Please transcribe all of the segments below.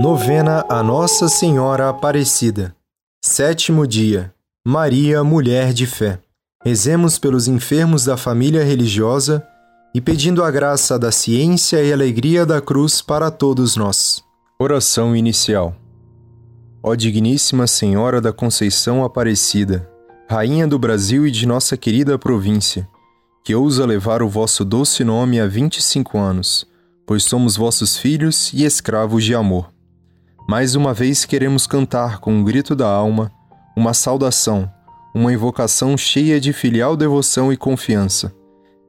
Novena a Nossa Senhora Aparecida. Sétimo dia. Maria, mulher de fé. Rezemos pelos enfermos da família religiosa e pedindo a graça da ciência e alegria da cruz para todos nós. Oração inicial. Ó Digníssima Senhora da Conceição Aparecida, Rainha do Brasil e de nossa querida província, que ousa levar o vosso doce nome há 25 anos, pois somos vossos filhos e escravos de amor. Mais uma vez queremos cantar com um grito da alma uma saudação, uma invocação cheia de filial devoção e confiança.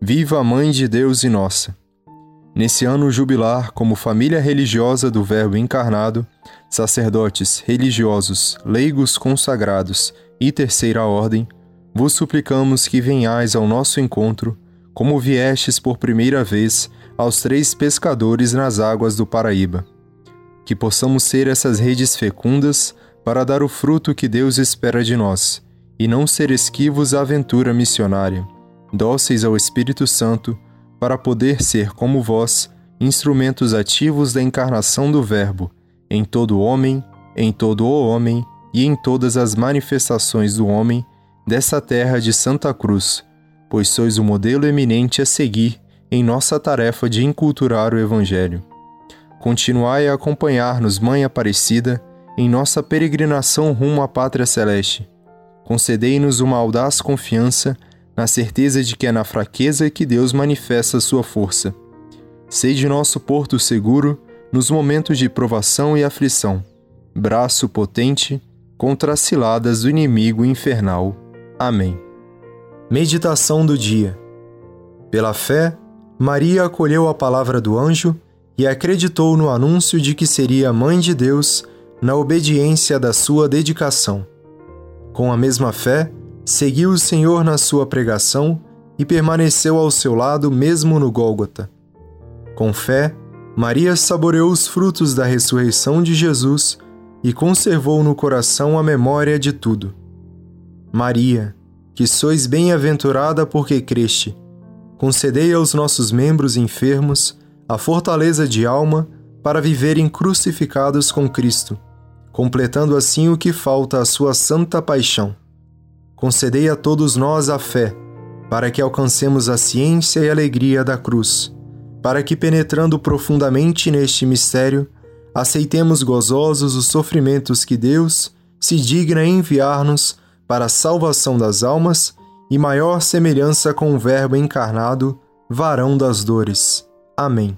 Viva a Mãe de Deus e nossa! Nesse ano jubilar, como família religiosa do Verbo encarnado, sacerdotes, religiosos, leigos consagrados e terceira ordem, vos suplicamos que venhais ao nosso encontro, como viestes por primeira vez aos três pescadores nas águas do Paraíba que possamos ser essas redes fecundas para dar o fruto que Deus espera de nós, e não ser esquivos à aventura missionária, dóceis ao Espírito Santo, para poder ser, como vós, instrumentos ativos da encarnação do Verbo, em todo homem, em todo o homem e em todas as manifestações do homem dessa terra de Santa Cruz, pois sois o modelo eminente a seguir em nossa tarefa de inculturar o Evangelho. Continuai a acompanhar-nos, Mãe Aparecida, em nossa peregrinação rumo à Pátria Celeste. Concedei-nos uma audaz confiança na certeza de que é na fraqueza que Deus manifesta sua força. Sede nosso porto seguro nos momentos de provação e aflição, braço potente contra as ciladas do inimigo infernal. Amém. Meditação do dia. Pela fé, Maria acolheu a palavra do anjo e acreditou no anúncio de que seria mãe de Deus na obediência da sua dedicação. Com a mesma fé, seguiu o Senhor na sua pregação e permaneceu ao seu lado mesmo no Gólgota. Com fé, Maria saboreou os frutos da ressurreição de Jesus e conservou no coração a memória de tudo. Maria, que sois bem-aventurada porque creste, concedei aos nossos membros enfermos a fortaleza de alma para viverem crucificados com Cristo, completando assim o que falta à sua santa paixão. Concedei a todos nós a fé, para que alcancemos a ciência e alegria da cruz, para que, penetrando profundamente neste mistério, aceitemos gozosos os sofrimentos que Deus se digna enviar-nos para a salvação das almas e maior semelhança com o Verbo encarnado, varão das dores. Amém.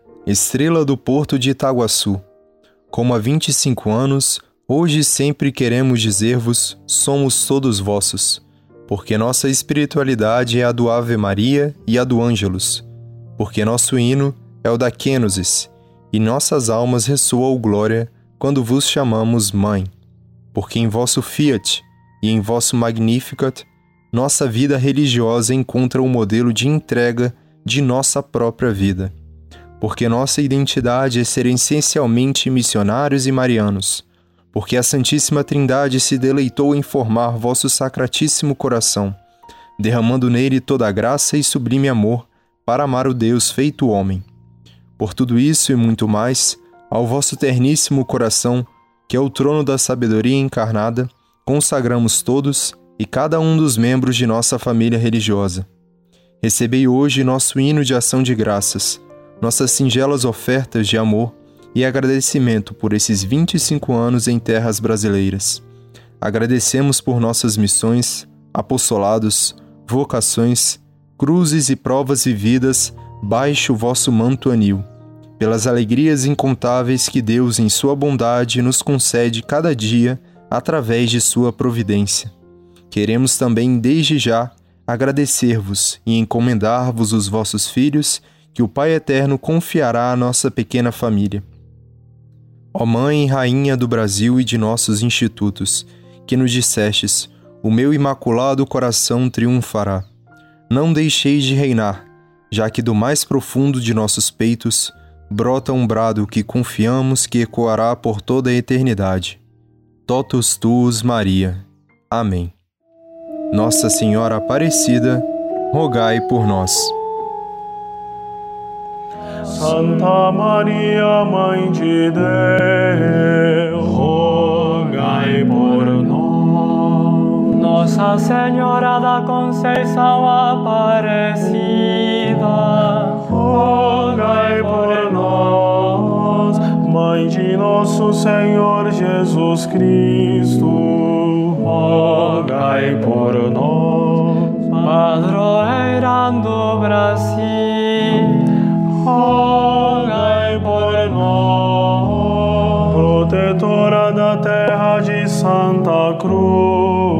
estrela do porto de Itaguaçu. Como há 25 anos, hoje sempre queremos dizer-vos: somos todos vossos, porque nossa espiritualidade é a do Ave Maria e a do Ângelus, porque nosso hino é o da Quênosis, e nossas almas ressoam glória quando vos chamamos Mãe, porque em vosso Fiat e em vosso Magnificat nossa vida religiosa encontra o um modelo de entrega de nossa própria vida porque nossa identidade é ser essencialmente missionários e marianos, porque a Santíssima Trindade se deleitou em formar vosso sacratíssimo coração, derramando nele toda a graça e sublime amor para amar o Deus feito homem. Por tudo isso e muito mais, ao vosso terníssimo coração, que é o trono da sabedoria encarnada, consagramos todos e cada um dos membros de nossa família religiosa. Recebei hoje nosso hino de ação de graças nossas singelas ofertas de amor e agradecimento por esses 25 anos em terras brasileiras. Agradecemos por nossas missões, apostolados, vocações, cruzes e provas vividas baixo o vosso manto anil, pelas alegrias incontáveis que Deus, em Sua bondade, nos concede cada dia através de Sua providência. Queremos também, desde já, agradecer-vos e encomendar-vos os vossos filhos, que o Pai Eterno confiará à nossa pequena família. Ó Mãe e Rainha do Brasil e de nossos institutos, que nos dissestes: O meu imaculado coração triunfará. Não deixeis de reinar, já que do mais profundo de nossos peitos brota um brado que confiamos que ecoará por toda a eternidade. Totus tuus, Maria. Amém. Nossa Senhora Aparecida, rogai por nós. Santa Maria, Mãe de Deus, rogai por nós. Nossa Senhora da Conceição Aparecida, rogai por nós. Mãe de nosso Senhor Jesus Cristo, rogai por nós. Padroeira do Brasil, rogai por nós. Protetora da terra de Santa Cruz,